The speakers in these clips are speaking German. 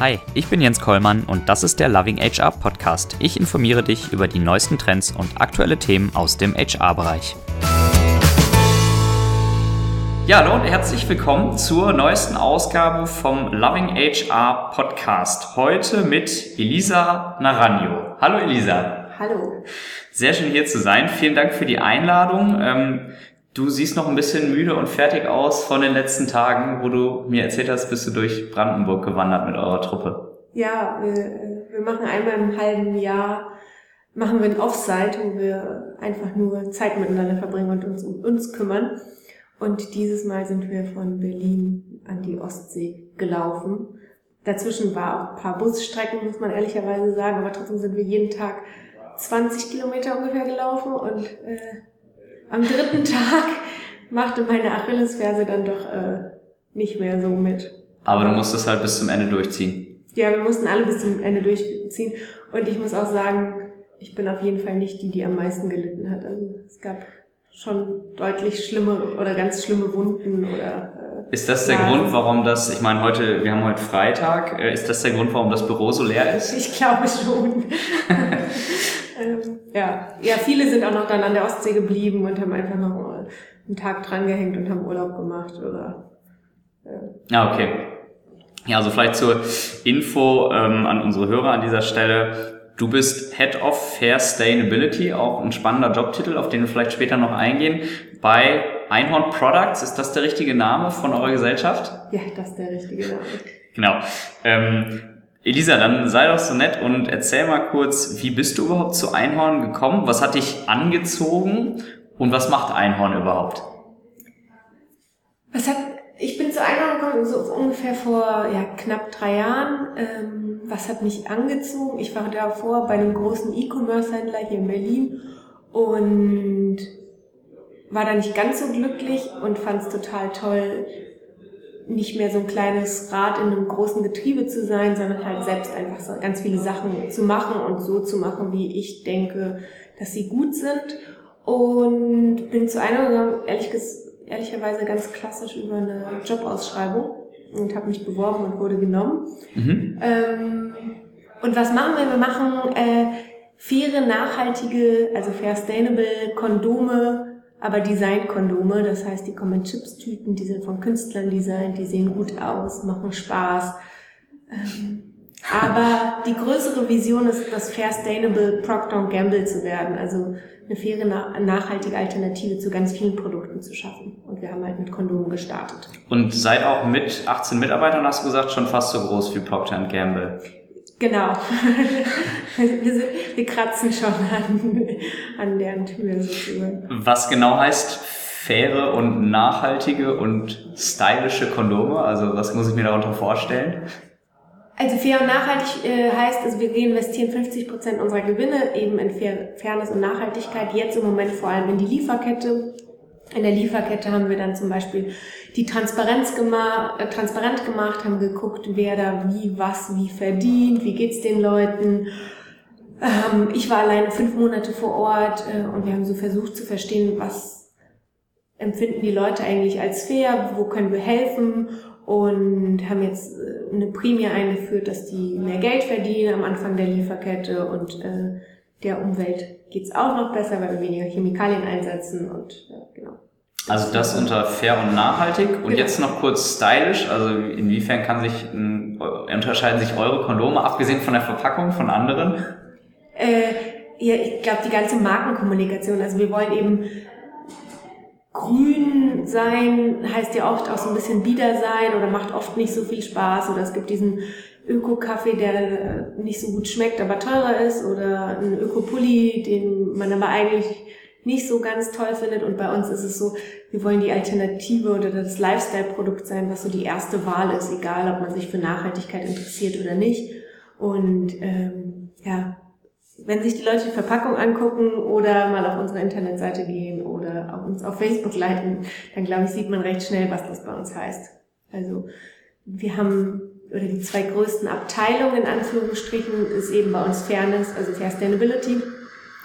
Hi, ich bin Jens Kollmann und das ist der Loving HR Podcast. Ich informiere dich über die neuesten Trends und aktuelle Themen aus dem HR-Bereich. Ja, hallo und herzlich willkommen zur neuesten Ausgabe vom Loving HR Podcast. Heute mit Elisa Naranjo. Hallo Elisa. Hallo. Sehr schön hier zu sein. Vielen Dank für die Einladung. Du siehst noch ein bisschen müde und fertig aus von den letzten Tagen, wo du mir erzählt hast, bist du durch Brandenburg gewandert mit eurer Truppe. Ja, wir, wir machen einmal im halben Jahr machen wir ein Offsite, wo wir einfach nur Zeit miteinander verbringen und uns um uns kümmern. Und dieses Mal sind wir von Berlin an die Ostsee gelaufen. Dazwischen war auch ein paar Busstrecken, muss man ehrlicherweise sagen, aber trotzdem sind wir jeden Tag 20 Kilometer ungefähr gelaufen und äh, am dritten Tag machte meine Achillesferse dann doch äh, nicht mehr so mit. Aber du musstest halt bis zum Ende durchziehen. Ja, wir mussten alle bis zum Ende durchziehen. Und ich muss auch sagen, ich bin auf jeden Fall nicht die, die am meisten gelitten hat. Also es gab schon deutlich schlimme oder ganz schlimme Wunden oder. Äh, ist das der ja. Grund, warum das, ich meine, heute, wir haben heute Freitag, äh, ist das der Grund, warum das Büro so leer ist? Ich glaube schon. ähm, ja. ja, viele sind auch noch dann an der Ostsee geblieben und haben einfach noch einen Tag drangehängt und haben Urlaub gemacht oder. Äh. Ja, okay. Ja, also vielleicht zur Info ähm, an unsere Hörer an dieser Stelle. Du bist Head of Fair Sustainability, auch ein spannender Jobtitel, auf den wir vielleicht später noch eingehen. Bei Einhorn Products, ist das der richtige Name von eurer Gesellschaft? Ja, das ist der richtige Name. Genau. Ähm, Elisa, dann sei doch so nett und erzähl mal kurz, wie bist du überhaupt zu Einhorn gekommen? Was hat dich angezogen und was macht Einhorn überhaupt? Was hat, ich bin zu Einhorn gekommen so ungefähr vor ja, knapp drei Jahren. Ähm, was hat mich angezogen? Ich war davor bei einem großen E-Commerce-Händler hier in Berlin und war da nicht ganz so glücklich und fand es total toll, nicht mehr so ein kleines Rad in einem großen Getriebe zu sein, sondern halt selbst einfach so ganz viele Sachen zu machen und so zu machen, wie ich denke, dass sie gut sind. Und bin zu einer gegangen, ehrlich, ehrlicherweise ganz klassisch über eine Jobausschreibung und habe mich beworben und wurde genommen. Mhm. Ähm, und was machen wir? Wir machen äh, faire, nachhaltige, also fair sustainable Kondome, aber Design-Kondome. Das heißt, die kommen in Chips-Tüten, die sind von Künstlern designt, die sehen gut aus, machen Spaß. Ähm, aber die größere Vision ist, das Fair Sustainable Procter Gamble zu werden. Also eine faire, nachhaltige Alternative zu ganz vielen Produkten zu schaffen. Und wir haben halt mit Kondomen gestartet. Und seid auch mit 18 Mitarbeitern, hast du gesagt, schon fast so groß wie Procter Gamble. Genau. wir, sind, wir kratzen schon an, an deren Tür sozusagen. Was genau heißt faire und nachhaltige und stylische Kondome? Also was muss ich mir darunter vorstellen? Also fair und nachhaltig äh, heißt, also wir reinvestieren 50 Prozent unserer Gewinne eben in fair, Fairness und Nachhaltigkeit. Jetzt im Moment vor allem in die Lieferkette. In der Lieferkette haben wir dann zum Beispiel die Transparenz gemacht, äh, transparent gemacht, haben geguckt, wer da wie, was, wie verdient, wie geht's den Leuten. Ähm, ich war alleine fünf Monate vor Ort äh, und wir haben so versucht zu verstehen, was empfinden die Leute eigentlich als fair, wo können wir helfen und haben jetzt äh, eine Prämie eingeführt, dass die mehr Geld verdienen am Anfang der Lieferkette und äh, der Umwelt geht's auch noch besser, weil wir weniger Chemikalien einsetzen und äh, genau. Also das unter fair und nachhaltig und genau. jetzt noch kurz stylisch. Also inwiefern kann sich unterscheiden sich eure Kondome abgesehen von der Verpackung von anderen? Äh, ja, ich glaube die ganze Markenkommunikation. Also wir wollen eben grün sein heißt ja oft auch so ein bisschen bieder sein oder macht oft nicht so viel Spaß oder es gibt diesen Öko-Kaffee, der nicht so gut schmeckt, aber teurer ist oder einen Öko-Pulli, den man aber eigentlich nicht so ganz toll findet und bei uns ist es so, wir wollen die Alternative oder das Lifestyle-Produkt sein, was so die erste Wahl ist, egal ob man sich für Nachhaltigkeit interessiert oder nicht und ähm, ja, wenn sich die Leute die Verpackung angucken oder mal auf unsere Internetseite gehen oder auf uns auf Facebook leiten, dann glaube ich, sieht man recht schnell, was das bei uns heißt. Also wir haben, oder die zwei größten Abteilungen in Anführungsstrichen ist eben bei uns Fairness, also Fair Sustainability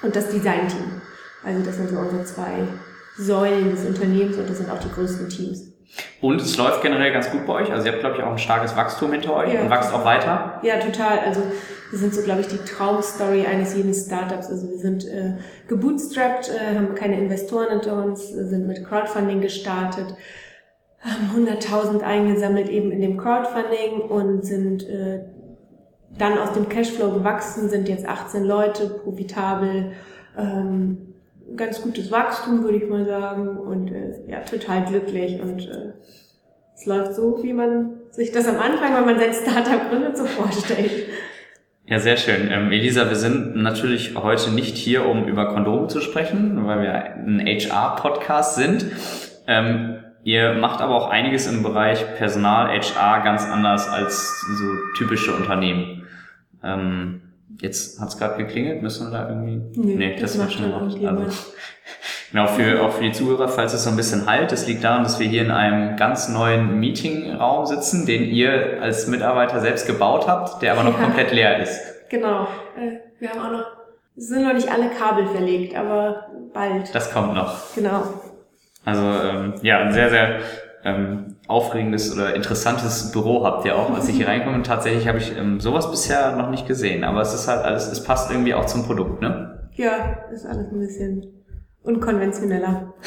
und das Design Team. Also das sind so unsere zwei Säulen des Unternehmens und das sind auch die größten Teams. Und es läuft generell ganz gut bei euch. Also ihr habt, glaube ich, auch ein starkes Wachstum hinter euch Ja. und wächst auch weiter. Ja, total. Also wir sind so, glaube ich, die Traumstory eines jeden Startups. Also wir sind äh, gebootstrapped, äh, haben keine Investoren hinter uns, sind mit Crowdfunding gestartet, haben 100.000 eingesammelt eben in dem Crowdfunding und sind äh, dann aus dem Cashflow gewachsen, sind jetzt 18 Leute, profitabel, ähm, ganz gutes Wachstum, würde ich mal sagen, und äh, ja, total glücklich und äh, es läuft so, wie man sich das am Anfang, wenn man sein Startup gründet, so vorstellt. Ja, sehr schön. Ähm, Elisa, wir sind natürlich heute nicht hier, um über Kondome zu sprechen, weil wir ein HR-Podcast sind. Ähm, ihr macht aber auch einiges im Bereich Personal, HR ganz anders als so typische Unternehmen. Ähm, jetzt hat's gerade geklingelt, müssen wir da irgendwie... Nee, das wird macht schon irgendjemand. Also, genau, für, auch für die Zuhörer, falls es so ein bisschen halt, das liegt daran, dass wir hier in einem ganz neuen Meetingraum sitzen, den ihr als Mitarbeiter selbst gebaut habt, der aber noch Ja. komplett leer ist. Genau. Äh, wir haben auch noch, es sind noch nicht alle Kabel verlegt, aber bald. Das kommt noch. Genau. Also ähm, ja, ein sehr, sehr ähm, aufregendes oder interessantes Büro habt ihr auch, als ich hier reinkomme. Und tatsächlich habe ich ähm, sowas bisher noch nicht gesehen. Aber es ist halt alles, es passt irgendwie auch zum Produkt, ne? Ja, ist alles ein bisschen unkonventioneller.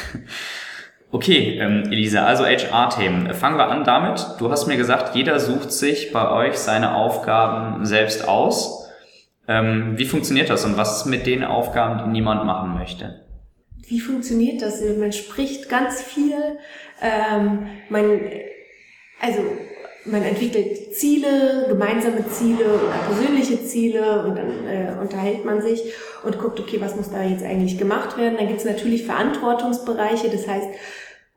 Okay, ähm, Elisa, also HR-Themen. Fangen wir an damit. Du hast mir gesagt, jeder sucht sich bei euch seine Aufgaben selbst aus. Ähm, wie funktioniert das und was ist mit den Aufgaben, die niemand machen möchte? Wie funktioniert das? Man spricht ganz viel. Ähm, man, also man entwickelt Ziele, gemeinsame Ziele oder persönliche Ziele und dann äh, unterhält man sich und guckt, okay, was muss da jetzt eigentlich gemacht werden. Dann gibt es natürlich Verantwortungsbereiche, das heißt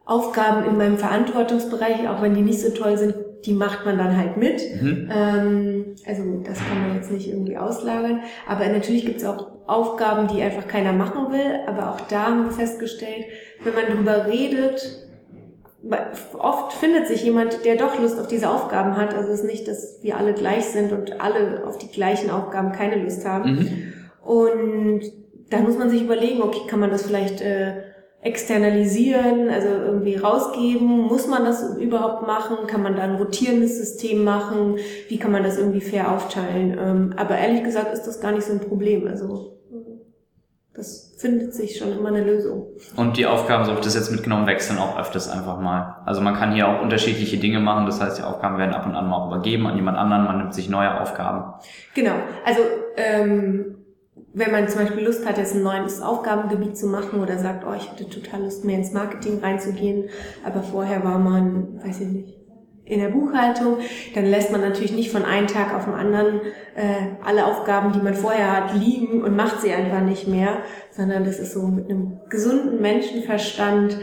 Aufgaben in meinem Verantwortungsbereich, auch wenn die nicht so toll sind, die macht man dann halt mit. Mhm. Ähm, also das kann man jetzt nicht irgendwie auslagern. Aber natürlich gibt es auch Aufgaben, die einfach keiner machen will. Aber auch da haben wir festgestellt, wenn man drüber redet, oft findet sich jemand, der doch Lust auf diese Aufgaben hat. Also es ist nicht, dass wir alle gleich sind und alle auf die gleichen Aufgaben keine Lust haben. Mhm. Und dann muss man sich überlegen, okay, kann man das vielleicht äh, externalisieren, also irgendwie rausgeben? Muss man das überhaupt machen? Kann man da ein rotierendes System machen? Wie kann man das irgendwie fair aufteilen? Ähm, aber ehrlich gesagt ist das gar nicht so ein Problem. Also das findet sich schon immer eine Lösung. Und die Aufgaben, so habe ich das jetzt mitgenommen, wechseln auch öfters einfach mal. Also man kann hier auch unterschiedliche Dinge machen. Das heißt, die Aufgaben werden ab und an mal auch übergeben an jemand anderen. Man nimmt sich neue Aufgaben. Genau. Also ähm, wenn man zum Beispiel Lust hat, jetzt ein neues Aufgabengebiet zu machen oder sagt, oh, ich hätte total Lust, mehr ins Marketing reinzugehen, aber vorher war man, weiß ich nicht, in der Buchhaltung, dann lässt man natürlich nicht von einem Tag auf den anderen äh, alle Aufgaben, die man vorher hat, liegen und macht sie einfach nicht mehr, sondern das ist so mit einem gesunden Menschenverstand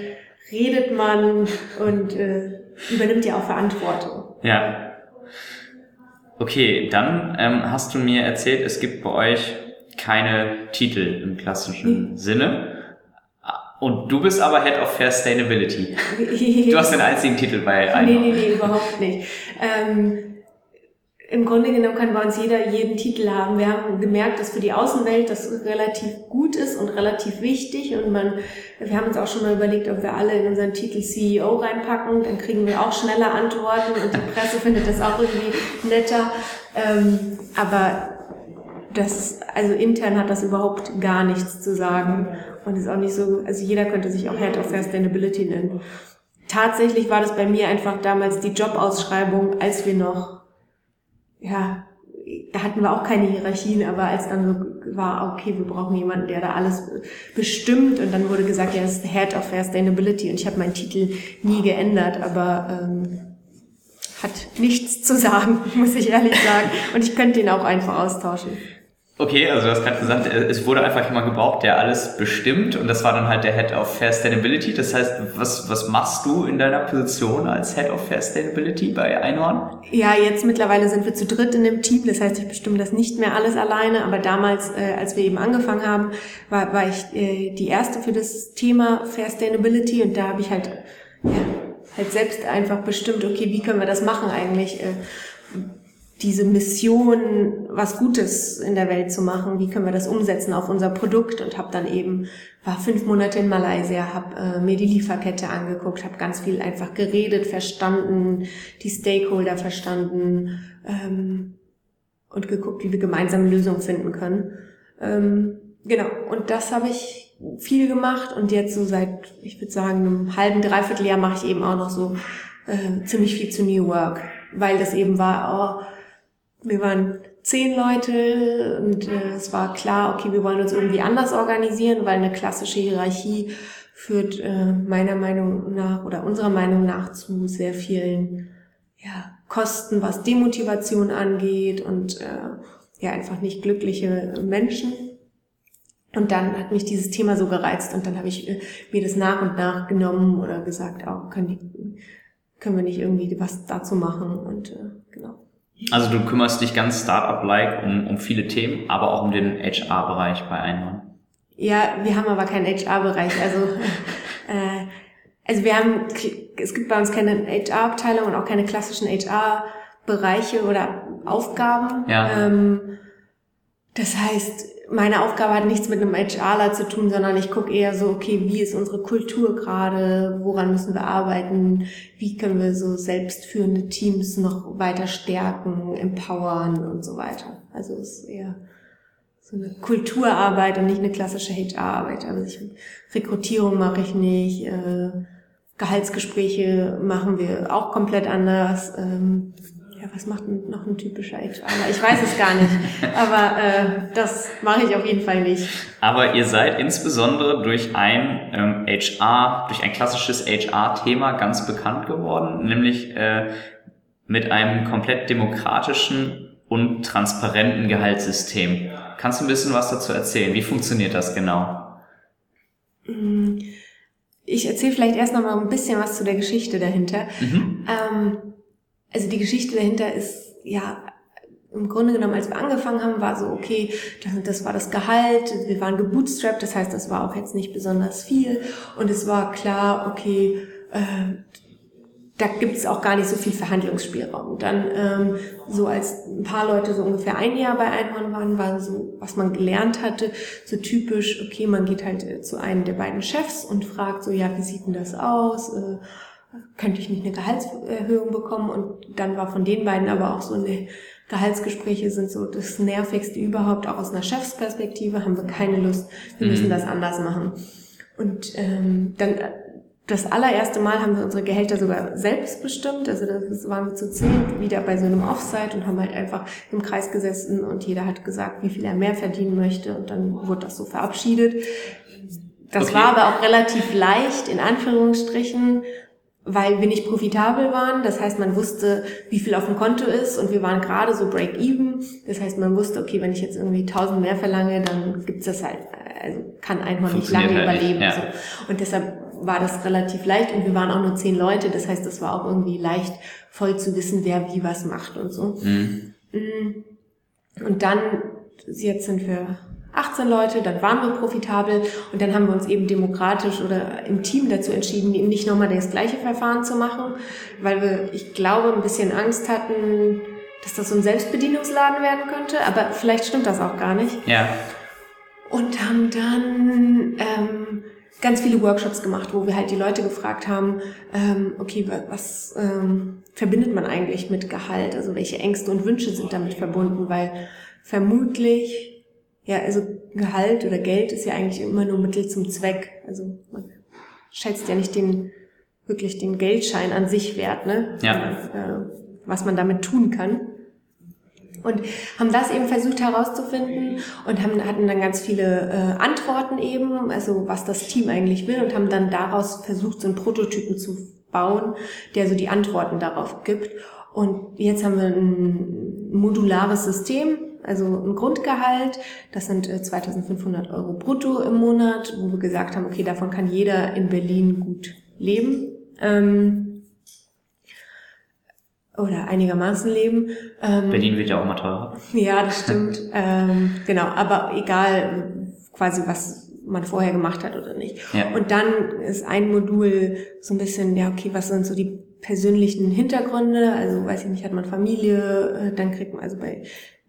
redet man und äh, übernimmt ja auch Verantwortung. Ja. Okay, dann ähm, hast du mir erzählt, es gibt bei euch keine Titel im klassischen Nee. Sinne. Und du bist aber Head of Sustainability. Du hast den einzigen Titel bei Nee, einem. nee, nee, überhaupt nicht. Ähm, Im Grunde genommen kann bei uns jeder jeden Titel haben. Wir haben gemerkt, dass für die Außenwelt das relativ gut ist und relativ wichtig. Und man, wir haben uns auch schon mal überlegt, ob wir alle in unseren Titel CEO reinpacken. Dann kriegen wir auch schneller Antworten und die Presse findet das auch irgendwie netter. Ähm, aber das, also intern hat das überhaupt gar nichts zu sagen und ist auch nicht so, also jeder könnte sich auch Head of Sustainability nennen. Tatsächlich war das bei mir einfach damals die Jobausschreibung, als wir noch, ja, da hatten wir auch keine Hierarchien, aber als dann so war, okay, wir brauchen jemanden, der da alles bestimmt und dann wurde gesagt, ja, das ist Head of Sustainability und ich habe meinen Titel nie geändert, aber ähm, hat nichts zu sagen, muss ich ehrlich sagen. Und ich könnte ihn auch einfach austauschen. Okay, also du hast gerade gesagt, äh, es wurde einfach jemand gebraucht, der alles bestimmt und das war dann halt der Head of Sustainability. Das heißt, was, was machst du in deiner Position als Head of Sustainability bei Einhorn? Ja, jetzt mittlerweile sind wir zu dritt in dem Team. Das heißt, ich bestimme das nicht mehr alles alleine. Aber damals, äh, als wir eben angefangen haben, war, war ich äh, die erste für das Thema Sustainability und da habe ich halt, ja, halt selbst einfach bestimmt, okay, wie können wir das machen eigentlich? Äh, diese Mission, was Gutes in der Welt zu machen, wie können wir das umsetzen auf unser Produkt? Und habe dann eben war fünf Monate in Malaysia, habe äh, mir die Lieferkette angeguckt, habe ganz viel einfach geredet, verstanden, die Stakeholder verstanden ähm, und geguckt, wie wir gemeinsam Lösungen finden können. Ähm, genau, und das habe ich viel gemacht. Und jetzt so seit, ich würde sagen, einem halben, dreiviertel Jahr mache ich eben auch noch so äh, ziemlich viel zu New Work, weil das eben war, oh, wir waren zehn Leute und äh, es war klar, okay, wir wollen uns irgendwie anders organisieren, weil eine klassische Hierarchie führt äh, meiner Meinung nach oder unserer Meinung nach zu sehr vielen ja, Kosten, was Demotivation angeht und äh, ja einfach nicht glückliche Menschen. Und dann hat mich dieses Thema so gereizt und dann habe ich äh, mir das nach und nach genommen oder gesagt, auch können, die, können wir nicht irgendwie was dazu machen und äh, genau. Also du kümmerst dich ganz Startup-like um, um viele Themen, aber auch um den HR-Bereich bei Einhorn. Ja, wir haben aber keinen HR-Bereich. Also, äh, also wir haben, es gibt bei uns keine HR-Abteilung und auch keine klassischen HR-Bereiche oder Aufgaben. Ja. Ähm, das heißt, meine Aufgabe hat nichts mit einem HRler zu tun, sondern ich gucke eher so, okay, wie ist unsere Kultur gerade, woran müssen wir arbeiten, wie können wir so selbstführende Teams noch weiter stärken, empowern und so weiter. Also es ist eher so eine Kulturarbeit und nicht eine klassische HR-Arbeit. Also ich, Rekrutierung mache ich nicht, äh, Gehaltsgespräche machen wir auch komplett anders. Ähm, ja, was macht noch ein typischer HRler? Ich weiß es gar nicht, aber äh, das mache ich auf jeden Fall nicht. Aber ihr seid insbesondere durch ein ähm, HR, durch ein klassisches HR-Thema ganz bekannt geworden, nämlich äh, mit einem komplett demokratischen und transparenten Gehaltssystem. Kannst du ein bisschen was dazu erzählen? Wie funktioniert das genau? Ich erzähle vielleicht erst noch mal ein bisschen was zu der Geschichte dahinter. Mhm. Ähm, also die Geschichte dahinter ist, ja, im Grunde genommen, als wir angefangen haben, war so, okay, das, das war das Gehalt, wir waren gebootstrapped, das heißt, das war auch jetzt nicht besonders viel und es war klar, okay, äh, da gibt es auch gar nicht so viel Verhandlungsspielraum. Dann, ähm, so als ein paar Leute so ungefähr ein Jahr bei Einhorn waren, war so, was man gelernt hatte, so typisch, okay, man geht halt zu einem der beiden Chefs und fragt so, ja, wie sieht denn das aus? Äh, könnte ich nicht eine Gehaltserhöhung bekommen? Und dann war von den beiden aber auch so eine Gehaltsgespräche sind so das Nervigste überhaupt, auch aus einer Chefsperspektive haben wir keine Lust, wir müssen mhm. das anders machen. Und ähm, dann das allererste Mal haben wir unsere Gehälter sogar selbst bestimmt. Also das waren wir zu zehn wieder bei so einem Offsite und haben halt einfach im Kreis gesessen und jeder hat gesagt, wie viel er mehr verdienen möchte und dann wurde das so verabschiedet. Das okay. war aber auch relativ leicht, in Anführungsstrichen, weil wir nicht profitabel waren. Das heißt, man wusste, wie viel auf dem Konto ist und wir waren gerade so break-even. Das heißt, man wusste, okay, wenn ich jetzt irgendwie 1000 mehr verlange, dann gibt's das halt, also kann einfach nicht lange halt überleben. Nicht, ja. so. Und deshalb war das relativ leicht und wir waren auch nur zehn Leute. Das heißt, es war auch irgendwie leicht, voll zu wissen, wer wie was macht und so. Mhm. Mm. Und dann, jetzt sind wir 18 Leute, dann waren wir profitabel und dann haben wir uns eben demokratisch oder im Team dazu entschieden, nicht nochmal das gleiche Verfahren zu machen, weil wir, ich glaube, ein bisschen Angst hatten, dass das so ein Selbstbedienungsladen werden könnte, aber vielleicht stimmt das auch gar nicht. Ja. Und haben dann ähm, ganz viele Workshops gemacht, wo wir halt die Leute gefragt haben, ähm, okay, was ähm, verbindet man eigentlich mit Gehalt? Also welche Ängste und Wünsche sind damit verbunden? Weil vermutlich ja, also Gehalt oder Geld ist ja eigentlich immer nur Mittel zum Zweck. Also man schätzt ja nicht den wirklich den Geldschein an sich wert, ne? Ja. Äh, was man damit tun kann. Und haben das eben versucht herauszufinden und haben, hatten dann ganz viele äh, Antworten eben, also was das Team eigentlich will und haben dann daraus versucht, so einen Prototypen zu bauen, der so die Antworten darauf gibt. Und jetzt haben wir ein modulares System, also ein Grundgehalt, das sind 2500 äh, Euro brutto im Monat, wo wir gesagt haben, okay, davon kann jeder in Berlin gut leben. Ähm, oder einigermaßen leben. Ähm, Berlin wird ja auch immer teurer. Ja, das stimmt. ähm, genau, aber egal quasi was man vorher gemacht hat oder nicht. Ja. Und dann ist ein Modul so ein bisschen, ja, okay, was sind so die persönlichen Hintergründe? Also, weiß ich nicht, hat man Familie, äh, dann kriegt man, also bei,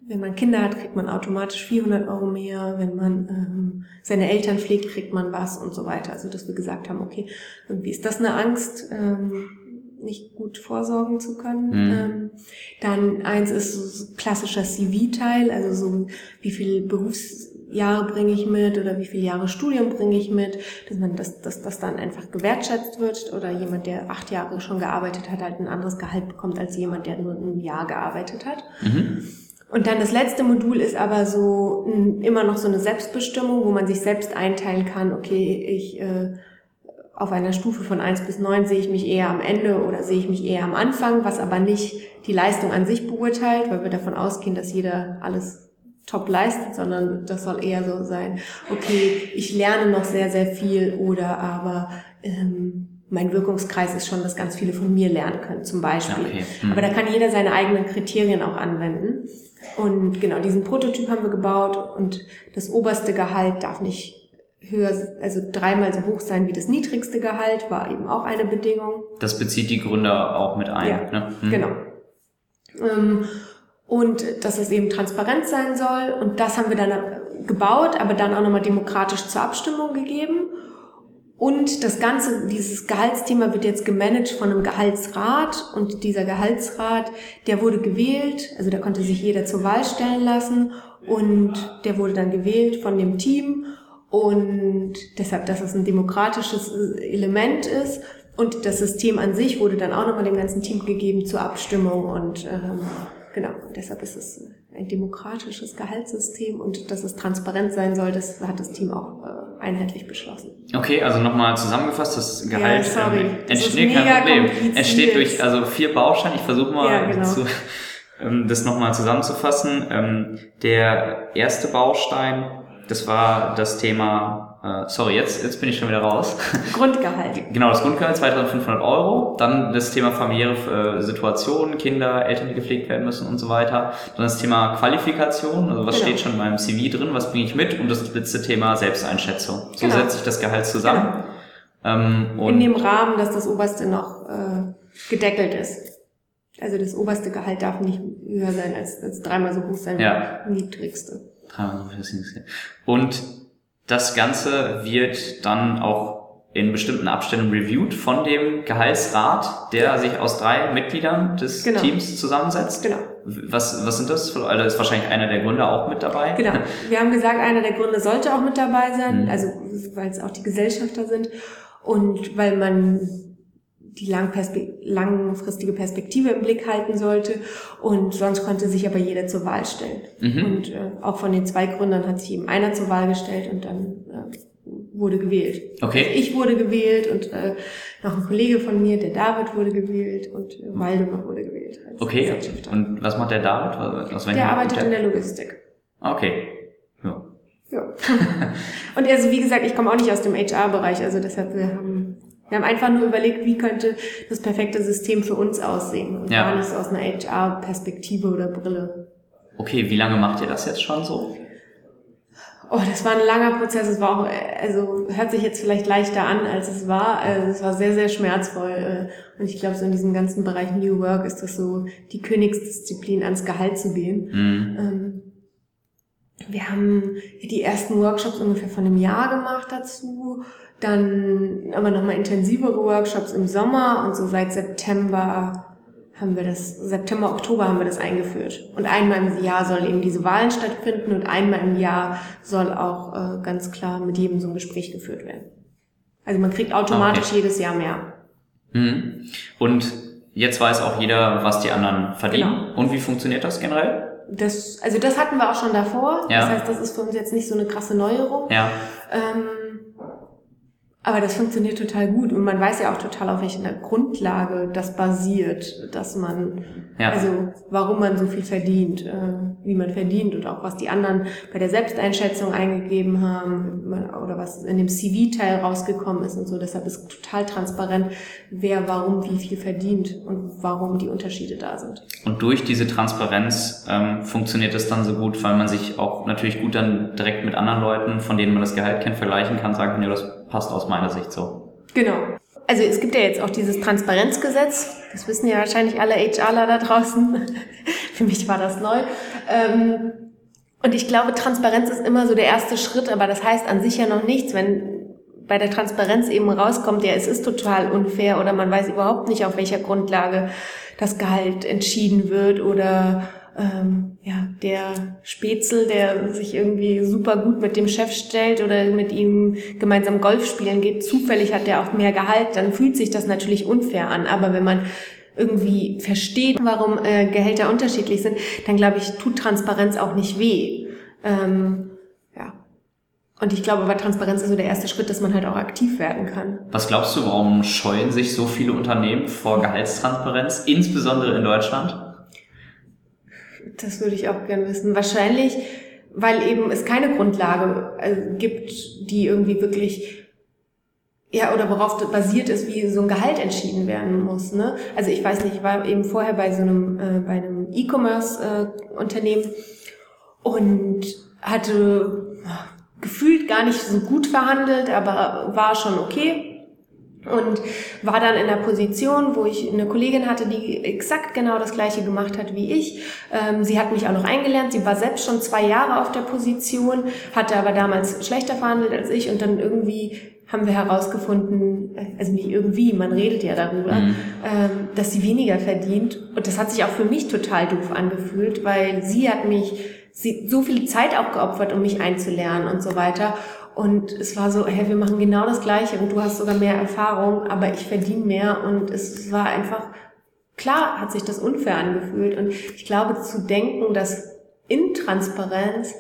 wenn man Kinder hat, kriegt man automatisch 400 Euro mehr. Wenn man ähm, seine Eltern pflegt, kriegt man was und so weiter. Also, dass wir gesagt haben, okay, irgendwie ist das eine Angst, ähm, nicht gut vorsorgen zu können. Mhm. Ähm, dann eins ist so klassischer CV-Teil, also so wie viel Berufsjahre bringe ich mit oder wie viele Jahre Studium bringe ich mit, dass man das, dass das dann einfach gewertschätzt wird oder jemand, der acht Jahre schon gearbeitet hat, halt ein anderes Gehalt bekommt als jemand, der nur ein Jahr gearbeitet hat. Mhm. Und dann das letzte Modul ist aber so mh, immer noch so eine Selbstbestimmung, wo man sich selbst einteilen kann, okay, ich äh, auf einer Stufe von eins bis neun sehe ich mich eher am Ende oder sehe ich mich eher am Anfang, was aber nicht die Leistung an sich beurteilt, weil wir davon ausgehen, dass jeder alles top leistet, sondern das soll eher so sein, okay, ich lerne noch sehr, sehr viel oder aber ähm, mein Wirkungskreis ist schon, dass ganz viele von mir lernen können, zum Beispiel. Okay. Hm. Aber da kann jeder seine eigenen Kriterien auch anwenden. Und genau, diesen Prototyp haben wir gebaut und das oberste Gehalt darf nicht höher, also dreimal so hoch sein wie das niedrigste Gehalt, war eben auch eine Bedingung. Das bezieht die Gründer auch mit ein. Ja, ne? Hm. Genau. Ähm, und dass es eben transparent sein soll. Und das haben wir dann gebaut, aber dann auch nochmal demokratisch zur Abstimmung gegeben. Und das ganze, dieses Gehaltsthema wird jetzt gemanagt von einem Gehaltsrat. Und dieser Gehaltsrat, der wurde gewählt, also da konnte sich jeder zur Wahl stellen lassen. Und der wurde dann gewählt von dem Team. Und deshalb, dass es ein demokratisches Element ist. Und das System an sich wurde dann auch nochmal dem ganzen Team gegeben zur Abstimmung. Und ähm, genau, und deshalb ist es ein demokratisches Gehaltssystem und dass es transparent sein soll, das hat das Team auch äh, einheitlich beschlossen. Okay, also nochmal zusammengefasst, das Gehalt Ja, sorry. ähm, Das ist entsteht kein Problem. kompliziert. Entsteht durch also vier Bausteine. Ich versuche mal Ja, genau. zu, ähm, das nochmal zusammenzufassen. Ähm, der erste Baustein, das war das Thema, äh, sorry, jetzt, jetzt bin ich schon wieder raus. Grundgehalt. Genau, das Grundgehalt 2500 Euro, dann das Thema familiäre äh, Situation, Kinder, Eltern, die gepflegt werden müssen und so weiter. Dann das Thema Qualifikation, also was Genau. steht schon in meinem CV drin, was bringe ich mit und das letzte Thema Selbsteinschätzung. So Genau. setze ich das Gehalt zusammen. Ähm, In dem Rahmen, dass das oberste noch äh, gedeckelt ist. Also das oberste Gehalt darf nicht höher sein als, als dreimal so hoch sein Ja. wie das niedrigste. Und das Ganze wird dann auch in bestimmten Abständen reviewed von dem Gehaltsrat, der sich aus drei Mitgliedern des Genau. Teams zusammensetzt. Genau. Was, was sind das? Also ist wahrscheinlich einer der Gründer auch mit dabei. Genau. Wir haben gesagt, einer der Gründe sollte auch mit dabei sein, Mhm. also weil es auch die Gesellschafter sind und weil man die langfristige Perspektive im Blick halten sollte und sonst konnte sich aber jeder zur Wahl stellen. Mhm. Und äh, auch von den zwei Gründern hat sich eben einer zur Wahl gestellt und dann äh, wurde gewählt. Okay. Also ich wurde gewählt und äh, noch ein Kollege von mir, der David, wurde gewählt und äh, Waldemar wurde gewählt. Okay. Und was macht der David? Was- Der arbeitet Grund in der Logistik. Okay. Ja. Ja. Und also wie gesagt, ich komme auch nicht aus dem HR-Bereich, also deshalb wir haben wir haben einfach nur überlegt, wie könnte das perfekte System für uns aussehen und Ja. gar nicht so aus einer HR-Perspektive oder Brille. Okay, wie lange macht ihr das jetzt schon so? Oh, das war ein langer Prozess. Es war auch, also hört sich jetzt vielleicht leichter an, als es war. Also, es war sehr, sehr schmerzvoll. äh, Und ich glaube, so in diesem ganzen Bereich New Work ist das so die Königsdisziplin, ans Gehalt zu gehen. Mhm. Ähm, Wir haben die ersten Workshops ungefähr von einem Jahr gemacht dazu, dann aber nochmal intensivere Workshops im Sommer und so seit September haben wir das, September, Oktober haben wir das eingeführt. Und einmal im Jahr sollen eben diese Wahlen stattfinden und einmal im Jahr soll auch äh, ganz klar mit jedem so ein Gespräch geführt werden. Also man kriegt automatisch Okay. jedes Jahr mehr. Mhm. Und jetzt weiß auch jeder, was die anderen verdienen. Genau. Und wie funktioniert das generell? Das, also das hatten wir auch schon davor. Ja. Das heißt, das ist für uns jetzt nicht so eine krasse Neuerung. Ja. Ähm, Aber das funktioniert total gut und man weiß ja auch total, auf welcher Grundlage das basiert, dass man, ja. also warum man so viel verdient, äh, wie man verdient und auch was die anderen bei der Selbsteinschätzung eingegeben haben oder was in dem CV-Teil rausgekommen ist und so. Deshalb ist total transparent, wer warum wie viel verdient und warum die Unterschiede da sind. Und durch diese Transparenz ähm, funktioniert es dann so gut, weil man sich auch natürlich gut dann direkt mit anderen Leuten, von denen man das Gehalt kennt, vergleichen kann, sagen kann, ja, das passt aus meiner Sicht so. Genau. Also es gibt ja jetzt auch dieses Transparenzgesetz. Das wissen ja wahrscheinlich alle HRler da draußen. Für mich war das neu. Ähm, und ich glaube, Transparenz ist immer so der erste Schritt, aber das heißt an sich ja noch nichts, wenn bei der Transparenz eben rauskommt, ja, es ist total unfair oder man weiß überhaupt nicht, auf welcher Grundlage das Gehalt entschieden wird oder ähm, ja, der Spätzel, der sich irgendwie super gut mit dem Chef stellt oder mit ihm gemeinsam Golf spielen geht, zufällig hat der auch mehr Gehalt, dann fühlt sich das natürlich unfair an. Aber wenn man irgendwie versteht, warum äh, Gehälter unterschiedlich sind, dann glaube ich, tut Transparenz auch nicht weh. Ähm, ja. Und ich glaube, bei Transparenz ist so der erste Schritt, dass man halt auch aktiv werden kann. Was glaubst du, warum scheuen sich so viele Unternehmen vor Gehaltstransparenz, insbesondere in Deutschland? Das würde ich auch gerne wissen. Wahrscheinlich, weil eben es keine Grundlage äh, gibt, die irgendwie wirklich ja, oder worauf basiert ist, wie so ein Gehalt entschieden werden muss. Ne? Also ich weiß nicht, ich war eben vorher bei so einem, äh, bei einem E-Commerce-Unternehmen äh, und hatte gefühlt gar nicht so gut verhandelt, aber war schon okay und war dann in der Position, wo ich eine Kollegin hatte, die exakt genau das gleiche gemacht hat wie ich. Ähm, sie hat mich auch noch eingelernt. Sie war selbst schon zwei Jahre auf der Position, hatte aber damals schlechter verhandelt als ich und dann irgendwie haben wir herausgefunden, also nicht irgendwie, man redet ja darüber, mhm. ähm, dass sie weniger verdient. Und das hat sich auch für mich total doof angefühlt, weil sie hat mich sie so viel Zeit auch geopfert, um mich einzulernen und so weiter. Und es war so, hey, wir machen genau das Gleiche und du hast sogar mehr Erfahrung, aber ich verdiene mehr. Und es war einfach, klar hat sich das unfair angefühlt. Und ich glaube, zu denken, dass Intransparenz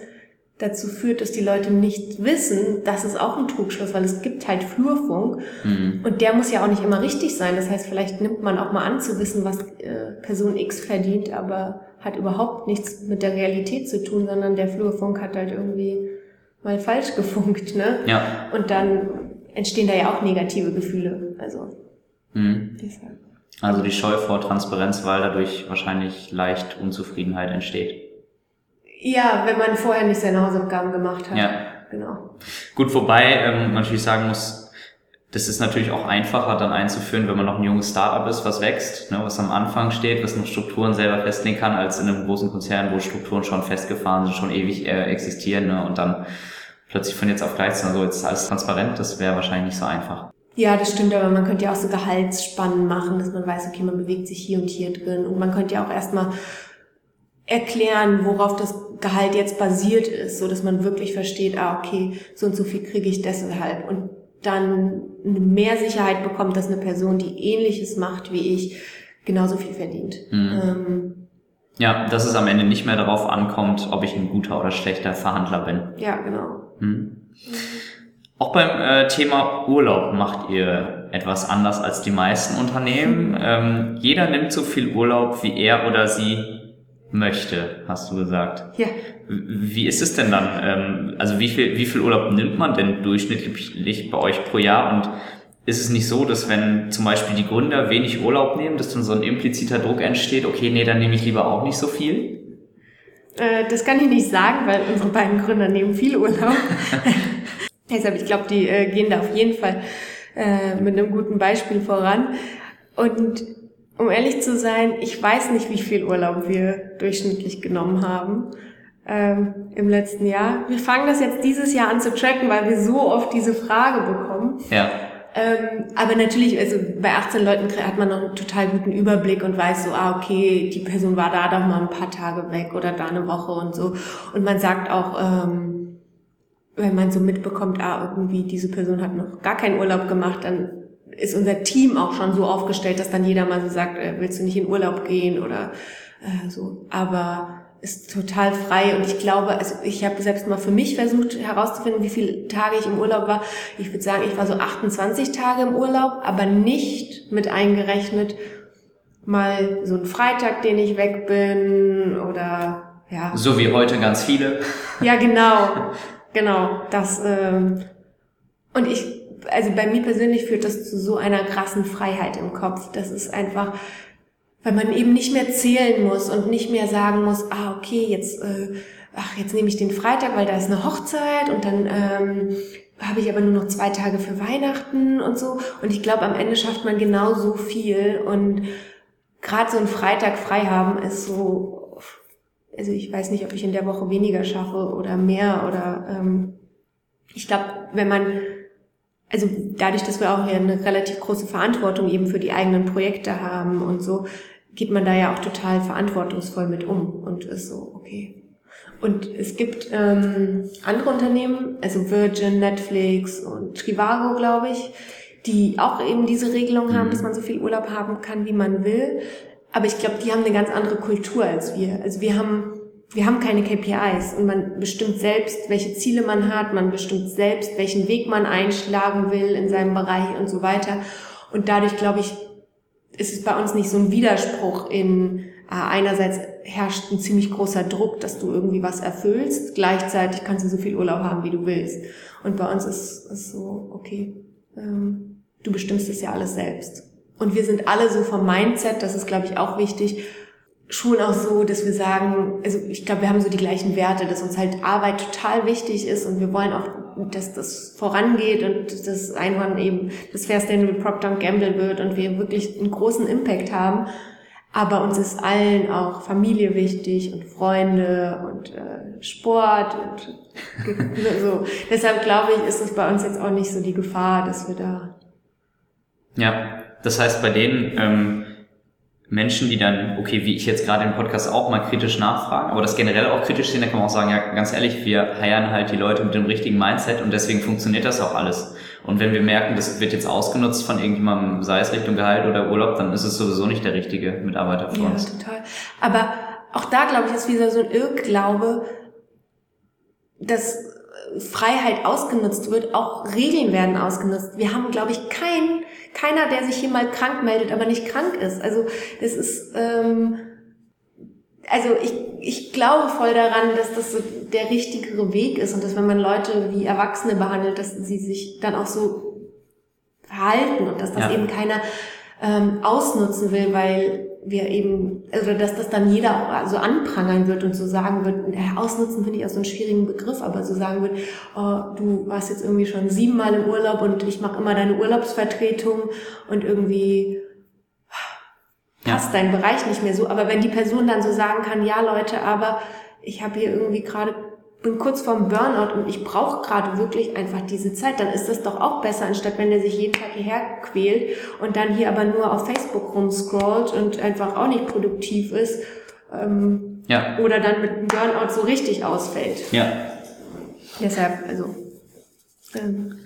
dazu führt, dass die Leute nicht wissen, das ist auch ein Trugschluss, weil es gibt halt Flurfunk mhm. und der muss ja auch nicht immer richtig sein. Das heißt, vielleicht nimmt man auch mal an zu wissen, was äh, Person X verdient, aber hat überhaupt nichts mit der Realität zu tun, sondern der Flurfunk hat halt irgendwie mal falsch gefunkt, ne? Ja. Und dann entstehen da ja auch negative Gefühle. Also. Mhm. Also die Scheu vor Transparenz, weil dadurch wahrscheinlich leicht Unzufriedenheit entsteht. Ja, wenn man vorher nicht seine Hausaufgaben gemacht hat. Ja. Genau. Gut, wobei ähm, man natürlich sagen muss, das ist natürlich auch einfacher dann einzuführen, wenn man noch ein junges Startup ist, was wächst, ne, was am Anfang steht, was noch Strukturen selber festlegen kann, als in einem großen Konzern, wo Strukturen schon festgefahren sind, schon ewig äh, existieren ne, und dann plötzlich von jetzt auf gleich zu so jetzt ist alles transparent, das wäre wahrscheinlich nicht so einfach. Ja, das stimmt, aber man könnte ja auch so Gehaltsspannen machen, dass man weiß, okay, man bewegt sich hier und hier drin. Und man könnte ja auch erstmal erklären, worauf das Gehalt jetzt basiert ist, so dass man wirklich versteht, ah, okay, so und so viel kriege ich deshalb. Und dann mehr Sicherheit bekommt, dass eine Person, die ähnliches macht wie ich, genauso viel verdient. Mhm. Ähm, ja, dass es am Ende nicht mehr darauf ankommt, ob ich ein guter oder schlechter Verhandler bin. Ja, genau. Hm. Auch beim äh, Thema Urlaub macht ihr etwas anders als die meisten Unternehmen. Mhm. Ähm, jeder nimmt so viel Urlaub, wie er oder sie möchte, hast du gesagt. Ja. Wie ist es denn dann? Ähm, also wie viel, wie viel Urlaub nimmt man denn durchschnittlich bei euch pro Jahr? Und ist es nicht so, dass wenn zum Beispiel die Gründer wenig Urlaub nehmen, dass dann so ein impliziter Druck entsteht, okay, nee, dann nehme ich lieber auch nicht so viel? Äh, das kann ich nicht sagen, weil unsere beiden Gründer nehmen viel Urlaub. Deshalb, ich glaube, die äh, gehen da auf jeden Fall äh, mit einem guten Beispiel voran. Und um ehrlich zu sein, ich weiß nicht, wie viel Urlaub wir durchschnittlich genommen haben ähm, im letzten Jahr. Wir fangen das jetzt dieses Jahr an zu tracken, weil wir so oft diese Frage bekommen. Ja. Ähm, aber natürlich, also bei 18 Leuten hat man noch einen total guten Überblick und weiß so, ah, okay, die Person war da doch mal ein paar Tage weg oder da eine Woche und so. Und man sagt auch, ähm, wenn man so mitbekommt, ah, irgendwie diese Person hat noch gar keinen Urlaub gemacht, dann ist unser Team auch schon so aufgestellt, dass dann jeder mal so sagt, äh, willst du nicht in Urlaub gehen oder äh, so. Aber ist total frei und ich glaube, also ich habe selbst mal für mich versucht herauszufinden, wie viele Tage ich im Urlaub war. Ich würde sagen, ich war so 28 Tage im Urlaub, aber nicht mit eingerechnet mal so ein Freitag, den ich weg bin oder ja. So wie heute ganz viele. Ja, genau, genau. Das ähm, und ich, also bei mir persönlich führt das zu so einer krassen Freiheit im Kopf. Das ist einfach weil man eben nicht mehr zählen muss und nicht mehr sagen muss, ah, okay, jetzt, äh, ach, jetzt nehme ich den Freitag, weil da ist eine Hochzeit und dann ähm, habe ich aber nur noch zwei Tage für Weihnachten und so. Und ich glaube, am Ende schafft man genau so viel und gerade so ein Freitag frei haben ist so, also ich weiß nicht, ob ich in der Woche weniger schaffe oder mehr oder ähm, ich glaube, wenn man also dadurch, dass wir auch hier eine relativ große Verantwortung eben für die eigenen Projekte haben und so, geht man da ja auch total verantwortungsvoll mit um und ist so, okay. Und es gibt ähm, andere Unternehmen, also Virgin, Netflix und Trivago, glaube ich, die auch eben diese Regelung haben, mhm. dass man so viel Urlaub haben kann, wie man will. Aber ich glaube, die haben eine ganz andere Kultur als wir. Also wir haben, wir haben keine KPIs und man bestimmt selbst, welche Ziele man hat, man bestimmt selbst, welchen Weg man einschlagen will in seinem Bereich und so weiter. Und dadurch, glaube ich, ist es bei uns nicht so ein Widerspruch in äh, einerseits herrscht ein ziemlich großer Druck, dass du irgendwie was erfüllst, gleichzeitig kannst du so viel Urlaub haben, wie du willst. Und bei uns ist es so, okay, ähm, du bestimmst es ja alles selbst. Und wir sind alle so vom Mindset, das ist, glaube ich, auch wichtig, schon auch so, dass wir sagen, also ich glaube, wir haben so die gleichen Werte, dass uns halt Arbeit total wichtig ist und wir wollen auch, dass das vorangeht und dass Einhorn eben das Fair Sustainable Procter Gamble wird und wir wirklich einen großen Impact haben. Aber uns ist allen auch Familie wichtig und Freunde und äh, Sport und so. Deshalb glaube ich, ist es bei uns jetzt auch nicht so die Gefahr, dass wir da. Ja, das heißt, bei denen ähm, Menschen, die dann, okay, wie ich jetzt gerade im Podcast auch mal kritisch nachfragen, aber das generell auch kritisch sehen, da kann man auch sagen, ja, ganz ehrlich, wir heiern halt die Leute mit dem richtigen Mindset und deswegen funktioniert das auch alles. Und wenn wir merken, das wird jetzt ausgenutzt von irgendjemandem, sei es Richtung Gehalt oder Urlaub, dann ist es sowieso nicht der richtige Mitarbeiter für ja, uns. Total. Aber auch da, glaube ich, ist wieder so ein Irrglaube, dass Freiheit ausgenutzt wird, auch Regeln werden ausgenutzt. Wir haben, glaube ich, keinen keiner, der sich hier mal krank meldet, aber nicht krank ist. Also das ist, ähm, also ich, ich glaube voll daran, dass das so der richtigere Weg ist und dass wenn man Leute wie Erwachsene behandelt, dass sie sich dann auch so verhalten und dass das ja. eben keiner ähm, ausnutzen will, weil wir eben, also dass das dann jeder auch so anprangern wird und so sagen wird, ja, ausnutzen finde ich auch so einen schwierigen Begriff, aber so sagen wird, oh, du warst jetzt irgendwie schon siebenmal im Urlaub und ich mache immer deine Urlaubsvertretung und irgendwie passt ja. dein Bereich nicht mehr so. Aber wenn die Person dann so sagen kann, ja Leute, aber ich habe hier irgendwie gerade bin kurz vorm Burnout und ich brauche gerade wirklich einfach diese Zeit, dann ist das doch auch besser, anstatt wenn er sich jeden Tag hierher quält und dann hier aber nur auf Facebook rumscrollt und einfach auch nicht produktiv ist. Ähm, ja. Oder dann mit dem Burnout so richtig ausfällt. Ja. Deshalb, also. Ähm,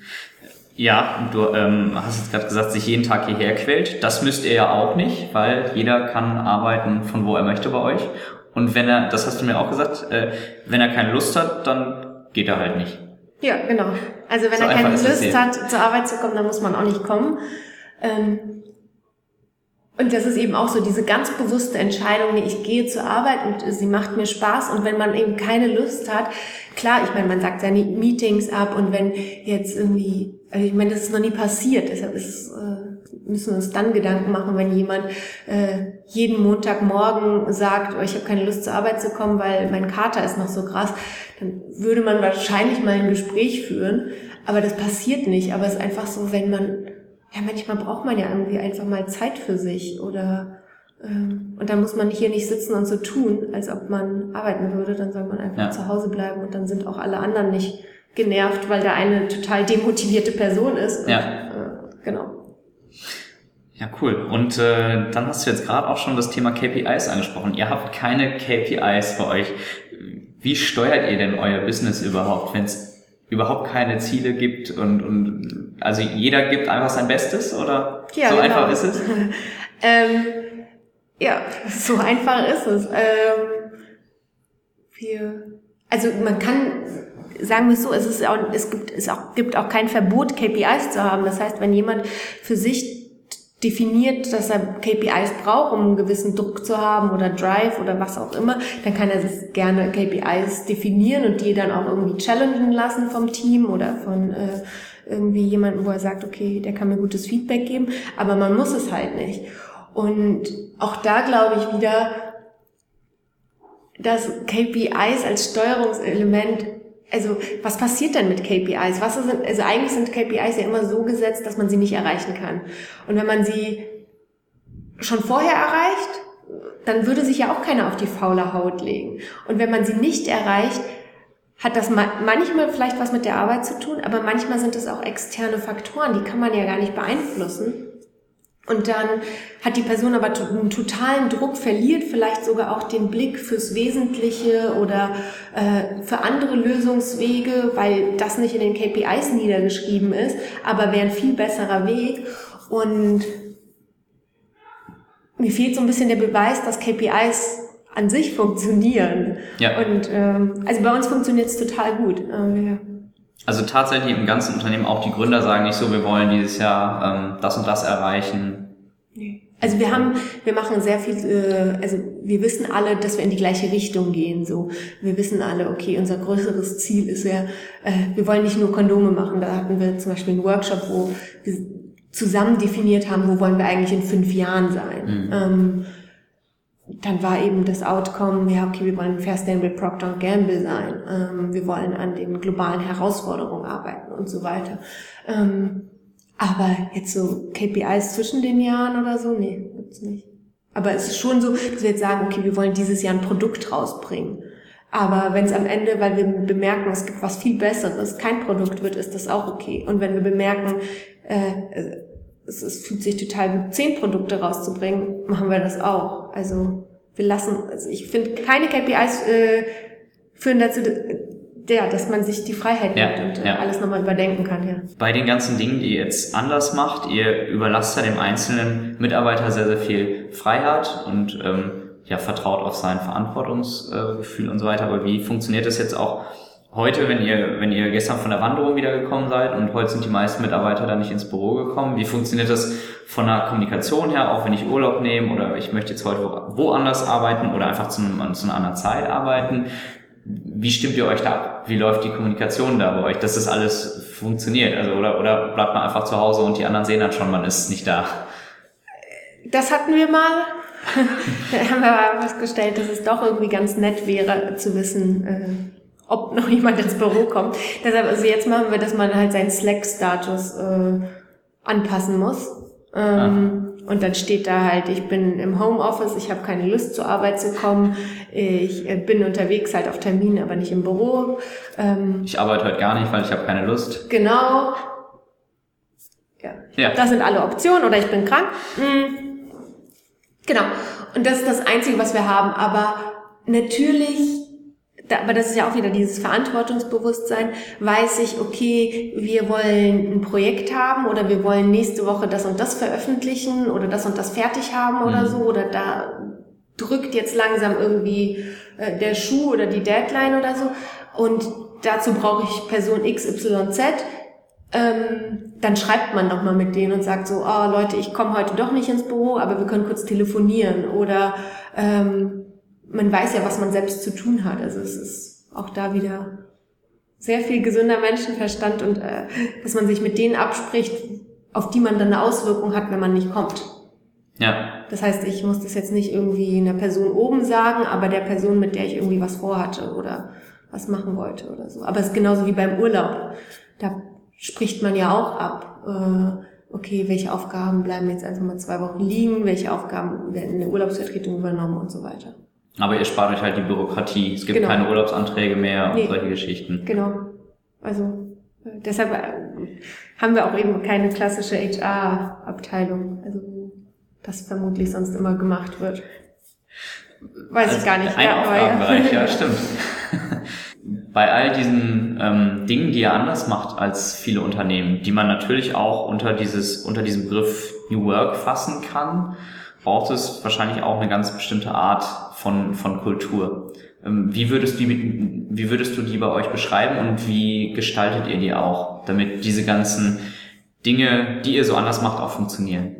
ja, du ähm, hast jetzt gerade gesagt, sich jeden Tag hierher quält. Das müsst ihr ja auch nicht, weil jeder kann arbeiten von wo er möchte bei euch. Und wenn er, das hast du mir auch gesagt, äh, wenn er keine Lust hat, dann geht er halt nicht. Ja, genau. Also wenn so er keine Lust hat, zur Arbeit zu kommen, dann muss man auch nicht kommen. Ähm, und das ist eben auch so diese ganz bewusste Entscheidung, ich gehe zur Arbeit und sie macht mir Spaß. Und wenn man eben keine Lust hat, klar, ich meine, man sagt seine Meetings ab und wenn jetzt irgendwie, also ich meine, das ist noch nie passiert, deshalb ist äh, müssen wir uns dann Gedanken machen, wenn jemand äh, jeden Montagmorgen sagt, oh, ich habe keine Lust zur Arbeit zu kommen, weil mein Kater ist noch so krass, dann würde man wahrscheinlich mal ein Gespräch führen. Aber das passiert nicht. Aber es ist einfach so, wenn man, ja, manchmal braucht man ja irgendwie einfach mal Zeit für sich oder ähm, und dann muss man hier nicht sitzen und so tun, als ob man arbeiten würde. Dann soll man einfach ja. zu Hause bleiben und dann sind auch alle anderen nicht genervt, weil da eine total demotivierte Person ist. Ja. Und, äh, genau. Ja, cool. Und äh, dann hast du jetzt gerade auch schon das Thema KPIs angesprochen. Ihr habt keine KPIs bei euch. Wie steuert ihr denn euer Business überhaupt, wenn es überhaupt keine Ziele gibt und, und also jeder gibt einfach sein Bestes oder ja, so genau. einfach ist es? ähm, ja, so einfach ist es. Ähm, wir, also man kann, sagen wir es so, es, ist auch, es, gibt, es auch, gibt auch kein Verbot, KPIs zu haben. Das heißt, wenn jemand für sich definiert, dass er KPIs braucht, um einen gewissen Druck zu haben oder Drive oder was auch immer, dann kann er sich gerne KPIs definieren und die dann auch irgendwie challengen lassen vom Team oder von äh, irgendwie jemandem, wo er sagt, okay, der kann mir gutes Feedback geben, aber man muss es halt nicht. Und auch da glaube ich wieder, dass KPIs als Steuerungselement also was passiert denn mit KPIs? Was sind, also eigentlich sind KPIs ja immer so gesetzt, dass man sie nicht erreichen kann. Und wenn man sie schon vorher erreicht, dann würde sich ja auch keiner auf die faule Haut legen. Und wenn man sie nicht erreicht, hat das manchmal vielleicht was mit der Arbeit zu tun, aber manchmal sind es auch externe Faktoren, die kann man ja gar nicht beeinflussen. Und dann hat die Person aber einen totalen Druck, verliert vielleicht sogar auch den Blick fürs Wesentliche oder äh, für andere Lösungswege, weil das nicht in den KPIs niedergeschrieben ist, aber wäre ein viel besserer Weg. Und mir fehlt so ein bisschen der Beweis, dass KPIs an sich funktionieren. Ja. Und ähm, also bei uns funktioniert es total gut. Äh, also tatsächlich im ganzen Unternehmen auch die Gründer sagen nicht so, wir wollen dieses Jahr ähm, das und das erreichen. Also wir haben, wir machen sehr viel, äh, also wir wissen alle, dass wir in die gleiche Richtung gehen. So, wir wissen alle, okay, unser größeres Ziel ist ja, äh, wir wollen nicht nur Kondome machen. Da hatten wir zum Beispiel einen Workshop, wo wir zusammen definiert haben, wo wollen wir eigentlich in fünf Jahren sein. Mhm. Ähm, dann war eben das Outcome, ja, okay, wir wollen Fair Sustainable Procter Gamble sein, ähm, wir wollen an den globalen Herausforderungen arbeiten und so weiter. Ähm, aber jetzt so KPIs zwischen den Jahren oder so, nee, gibt's nicht. Aber es ist schon so, dass wir jetzt sagen, okay, wir wollen dieses Jahr ein Produkt rausbringen. Aber wenn es am Ende, weil wir bemerken, es gibt was viel Besseres, kein Produkt wird, ist das auch okay. Und wenn wir bemerken, äh, es, es fühlt sich total gut, zehn Produkte rauszubringen, machen wir das auch. Also wir lassen, also ich finde, keine KPIs äh, führen dazu, ja, dass man sich die Freiheit ja, nimmt und ja. alles nochmal überdenken kann. Ja. Bei den ganzen Dingen, die ihr jetzt anders macht, ihr überlasst ja dem einzelnen Mitarbeiter sehr, sehr viel Freiheit und ähm, ja, vertraut auf sein Verantwortungsgefühl und so weiter. Aber wie funktioniert das jetzt auch heute, wenn ihr, wenn ihr gestern von der Wanderung wiedergekommen seid und heute sind die meisten Mitarbeiter da nicht ins Büro gekommen, wie funktioniert das von der Kommunikation her, auch wenn ich Urlaub nehme oder ich möchte jetzt heute woanders arbeiten oder einfach zu, zu einer anderen Zeit arbeiten? Wie stimmt ihr euch da ab? Wie läuft die Kommunikation da bei euch, dass das alles funktioniert? Also, oder, oder bleibt man einfach zu Hause und die anderen sehen dann schon, man ist nicht da? Das hatten wir mal. da haben wir aber festgestellt, dass es doch irgendwie ganz nett wäre zu wissen, äh, ob noch jemand ins Büro kommt. Deshalb, also jetzt machen wir, dass man halt seinen Slack-Status äh, anpassen muss. Ähm, und dann steht da halt, ich bin im Homeoffice, ich habe keine Lust zur Arbeit zu kommen, ich äh, bin unterwegs halt auf Termin, aber nicht im Büro. Ähm, ich arbeite heute gar nicht, weil ich habe keine Lust. Genau. Ja. ja. Das sind alle Optionen oder ich bin krank. Mhm. Genau. Und das ist das Einzige, was wir haben. Aber natürlich aber das ist ja auch wieder dieses Verantwortungsbewusstsein, weiß ich, okay, wir wollen ein Projekt haben oder wir wollen nächste Woche das und das veröffentlichen oder das und das fertig haben oder mhm. so oder da drückt jetzt langsam irgendwie äh, der Schuh oder die Deadline oder so. Und dazu brauche ich Person XYZ, ähm, dann schreibt man doch mal mit denen und sagt so, oh Leute, ich komme heute doch nicht ins Büro, aber wir können kurz telefonieren. Oder ähm, man weiß ja, was man selbst zu tun hat. Also es ist auch da wieder sehr viel gesünder Menschenverstand und äh, dass man sich mit denen abspricht, auf die man dann eine Auswirkung hat, wenn man nicht kommt. Ja. Das heißt, ich muss das jetzt nicht irgendwie einer Person oben sagen, aber der Person, mit der ich irgendwie was vorhatte oder was machen wollte oder so. Aber es ist genauso wie beim Urlaub. Da spricht man ja auch ab. Äh, okay, welche Aufgaben bleiben jetzt einfach mal zwei Wochen liegen, welche Aufgaben werden in der Urlaubsvertretung übernommen und so weiter. Aber ihr spart euch halt die Bürokratie. Es gibt genau. keine Urlaubsanträge mehr nee. und solche Geschichten. Genau. Also äh, deshalb äh, haben wir auch eben keine klassische HR-Abteilung. Also das vermutlich sonst immer gemacht wird. Weiß also ich gar nicht. Ein ja, Aufgabenbereich, ja, stimmt. Bei all diesen ähm, Dingen, die ihr anders macht als viele Unternehmen, die man natürlich auch unter dieses unter diesem Begriff New Work fassen kann, braucht es wahrscheinlich auch eine ganz bestimmte Art von, von Kultur. Ähm, wie würdest, du, wie würdest du die bei euch beschreiben und wie gestaltet ihr die auch, damit diese ganzen Dinge, die ihr so anders macht, auch funktionieren?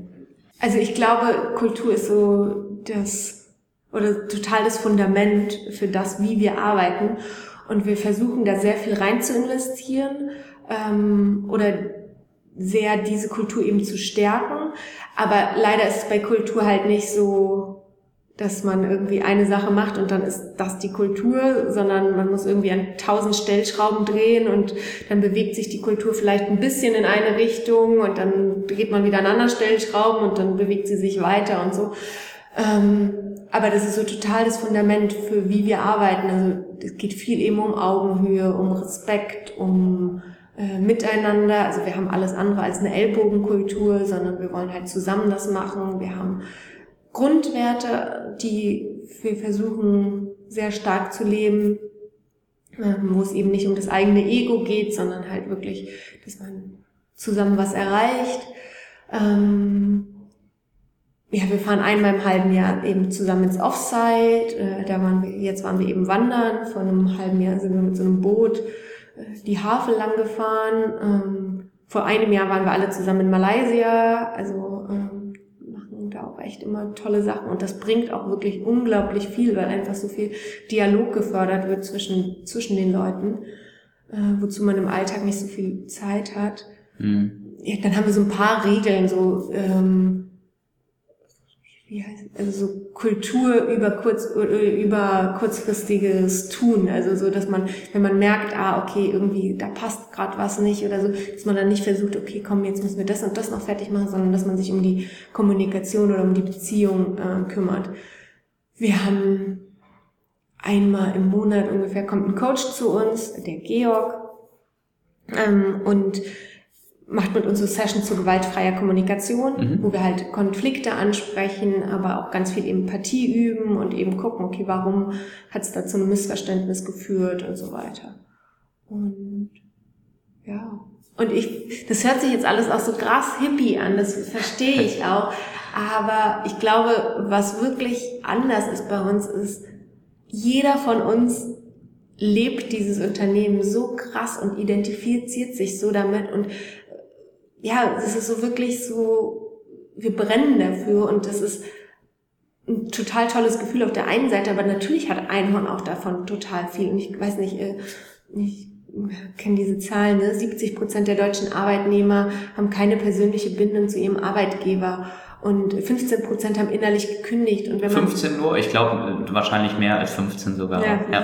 Also ich glaube, Kultur ist so das oder total das Fundament für das, wie wir arbeiten. Und wir versuchen da sehr viel rein zu investieren ähm, oder sehr diese Kultur eben zu stärken. Aber leider ist es bei Kultur halt nicht so dass man irgendwie eine Sache macht und dann ist das die Kultur, sondern man muss irgendwie an tausend Stellschrauben drehen und dann bewegt sich die Kultur vielleicht ein bisschen in eine Richtung und dann dreht man wieder an anderen Stellschrauben und dann bewegt sie sich weiter und so. Ähm, aber das ist so total das Fundament für wie wir arbeiten. Also es geht viel eben um Augenhöhe, um Respekt, um äh, Miteinander. Also wir haben alles andere als eine Ellbogenkultur, sondern wir wollen halt zusammen das machen. Wir haben Grundwerte, die wir versuchen sehr stark zu leben, ähm, wo es eben nicht um das eigene Ego geht, sondern halt wirklich, dass man zusammen was erreicht. Ähm, ja, wir fahren einmal im halben Jahr eben zusammen ins Offside. Äh, da waren wir, jetzt waren wir eben wandern. Vor einem halben Jahr sind wir mit so einem Boot äh, die Havel lang gefahren. Ähm, vor einem Jahr waren wir alle zusammen in Malaysia. Also auch echt immer tolle Sachen und das bringt auch wirklich unglaublich viel, weil einfach so viel Dialog gefördert wird zwischen, zwischen den Leuten, äh, wozu man im Alltag nicht so viel Zeit hat. Mhm. Ja, dann haben wir so ein paar Regeln, so ähm, wie heißt, also so Kultur über kurz über kurzfristiges Tun, also so, dass man, wenn man merkt, ah okay, irgendwie da passt gerade was nicht oder so, dass man dann nicht versucht, okay, komm, jetzt müssen wir das und das noch fertig machen, sondern dass man sich um die Kommunikation oder um die Beziehung äh, kümmert. Wir haben einmal im Monat ungefähr kommt ein Coach zu uns, der Georg, ähm, und macht mit uns so Sessions zu gewaltfreier Kommunikation, mhm. wo wir halt Konflikte ansprechen, aber auch ganz viel Empathie üben und eben gucken, okay, warum hat es da zu einem Missverständnis geführt und so weiter. Und ja. Und ich, das hört sich jetzt alles auch so krass hippie an, das verstehe ich auch. Aber ich glaube, was wirklich anders ist bei uns, ist, jeder von uns lebt dieses Unternehmen so krass und identifiziert sich so damit und ja, es ist so wirklich so, wir brennen dafür und das ist ein total tolles Gefühl auf der einen Seite, aber natürlich hat Einhorn auch davon total viel. Und ich weiß nicht, äh, ich kenne diese Zahlen, ne? 70 Prozent der deutschen Arbeitnehmer haben keine persönliche Bindung zu ihrem Arbeitgeber und 15 Prozent haben innerlich gekündigt. Und wenn man 15 nur? Ich glaube wahrscheinlich mehr als 15 sogar. Ja, ja.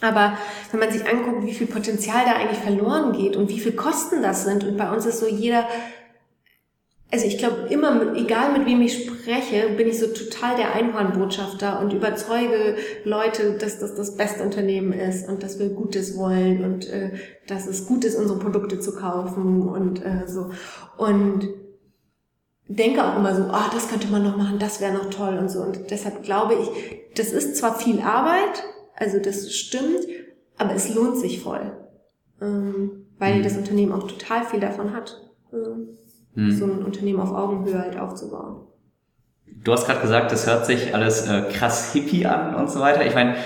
Aber wenn man sich anguckt, wie viel Potenzial da eigentlich verloren geht und wie viel Kosten das sind, und bei uns ist so jeder, also ich glaube immer, egal mit wem ich spreche, bin ich so total der Einhornbotschafter und überzeuge Leute, dass das das beste Unternehmen ist und dass wir Gutes wollen und äh, dass es gut ist, unsere Produkte zu kaufen und äh, so. Und denke auch immer so, ah, das könnte man noch machen, das wäre noch toll und so. Und deshalb glaube ich, das ist zwar viel Arbeit, also das stimmt, aber es lohnt sich voll, ähm, weil mhm. das Unternehmen auch total viel davon hat, äh, mhm. so ein Unternehmen auf Augenhöhe halt aufzubauen. Du hast gerade gesagt, das hört sich alles äh, krass hippie an und so weiter. Ich meine,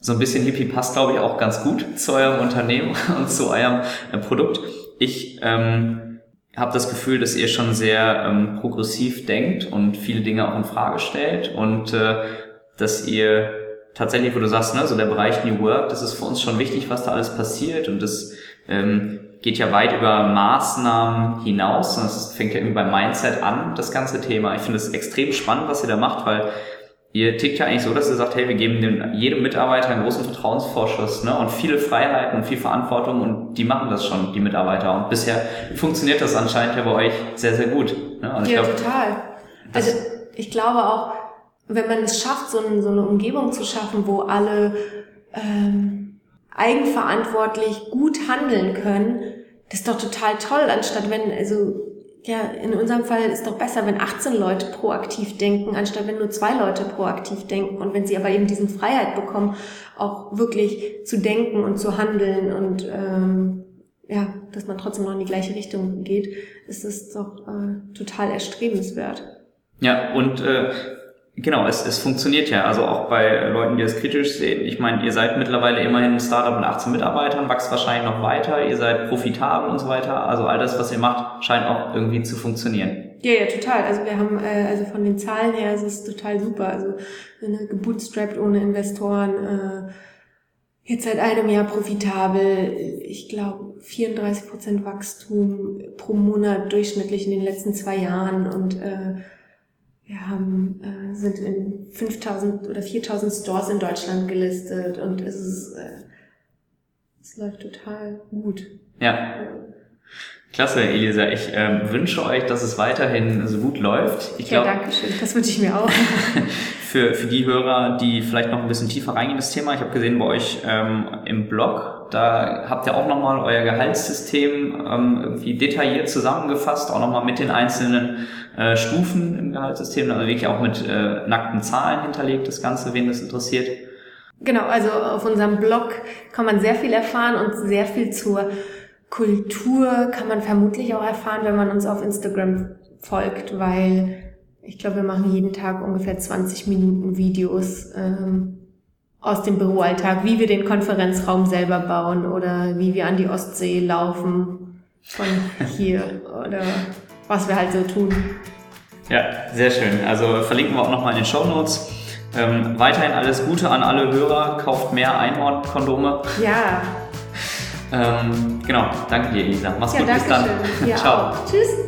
so ein bisschen hippie passt, glaube ich, auch ganz gut zu eurem Unternehmen und zu eurem äh, Produkt. Ich ähm, habe das Gefühl, dass ihr schon sehr ähm, progressiv denkt und viele Dinge auch in Frage stellt und äh, dass ihr tatsächlich, wo du sagst, ne, so der Bereich New Work, das ist für uns schon wichtig, was da alles passiert und das ähm, geht ja weit über Maßnahmen hinaus und es fängt ja irgendwie beim Mindset an, das ganze Thema. Ich finde es extrem spannend, was ihr da macht, weil ihr tickt ja eigentlich so, dass ihr sagt, hey, wir geben dem, jedem Mitarbeiter einen großen Vertrauensvorschuss ne, und viele Freiheiten und viel Verantwortung und die machen das schon, die Mitarbeiter. Und bisher funktioniert das anscheinend ja bei euch sehr, sehr gut. Ne? Und ja, glaub, total. Also ich glaube auch, wenn man es schafft, so eine, so eine Umgebung zu schaffen, wo alle ähm, eigenverantwortlich gut handeln können, das ist doch total toll, anstatt wenn, also ja, in unserem Fall ist doch besser, wenn 18 Leute proaktiv denken, anstatt wenn nur zwei Leute proaktiv denken. Und wenn sie aber eben diesen Freiheit bekommen, auch wirklich zu denken und zu handeln und ähm, ja, dass man trotzdem noch in die gleiche Richtung geht, ist es doch äh, total erstrebenswert. Ja, und äh, genau, es, es funktioniert ja. Also auch bei Leuten, die es kritisch sehen. Ich meine, ihr seid mittlerweile immerhin ein Startup mit 18 Mitarbeitern, wächst wahrscheinlich noch weiter, ihr seid profitabel und so weiter. Also all das, was ihr macht, scheint auch irgendwie zu funktionieren. Ja, ja, total. Also wir haben, äh, also von den Zahlen her ist es total super. Also ne, gebootstrapped ohne Investoren, äh, jetzt seit einem Jahr profitabel. Ich glaube 34 Prozent Wachstum pro Monat durchschnittlich in den letzten zwei Jahren und äh, wir haben, äh, sind in 5000 oder 4000 Stores in Deutschland gelistet und es ist, äh, es läuft total gut. Ja. Klasse, Elisa. Ich äh, wünsche euch, dass es weiterhin so gut läuft. Ich ja, danke schön. Das wünsche ich mir auch. für, für die Hörer, die vielleicht noch ein bisschen tiefer reingehen in das Thema, ich habe gesehen bei euch ähm, im Blog, da habt ihr auch nochmal euer Gehaltssystem ähm, irgendwie detailliert zusammengefasst, auch nochmal mit den einzelnen äh, Stufen im Gehaltssystem, also wirklich auch mit äh, nackten Zahlen hinterlegt, das Ganze, wen das interessiert. Genau, also auf unserem Blog kann man sehr viel erfahren und sehr viel zur Kultur kann man vermutlich auch erfahren, wenn man uns auf Instagram folgt, weil ich glaube, wir machen jeden Tag ungefähr 20 Minuten Videos ähm, aus dem Büroalltag, wie wir den Konferenzraum selber bauen oder wie wir an die Ostsee laufen von hier oder was wir halt so tun. Ja, sehr schön. Also verlinken wir auch nochmal in den Show Notes. Ähm, weiterhin alles Gute an alle Hörer. Kauft mehr Einhorn-Kondome. Ja. ähm, genau. Danke dir, Elisa. Mach's ja, gut. Bis dann. Ciao. Auch. Tschüss.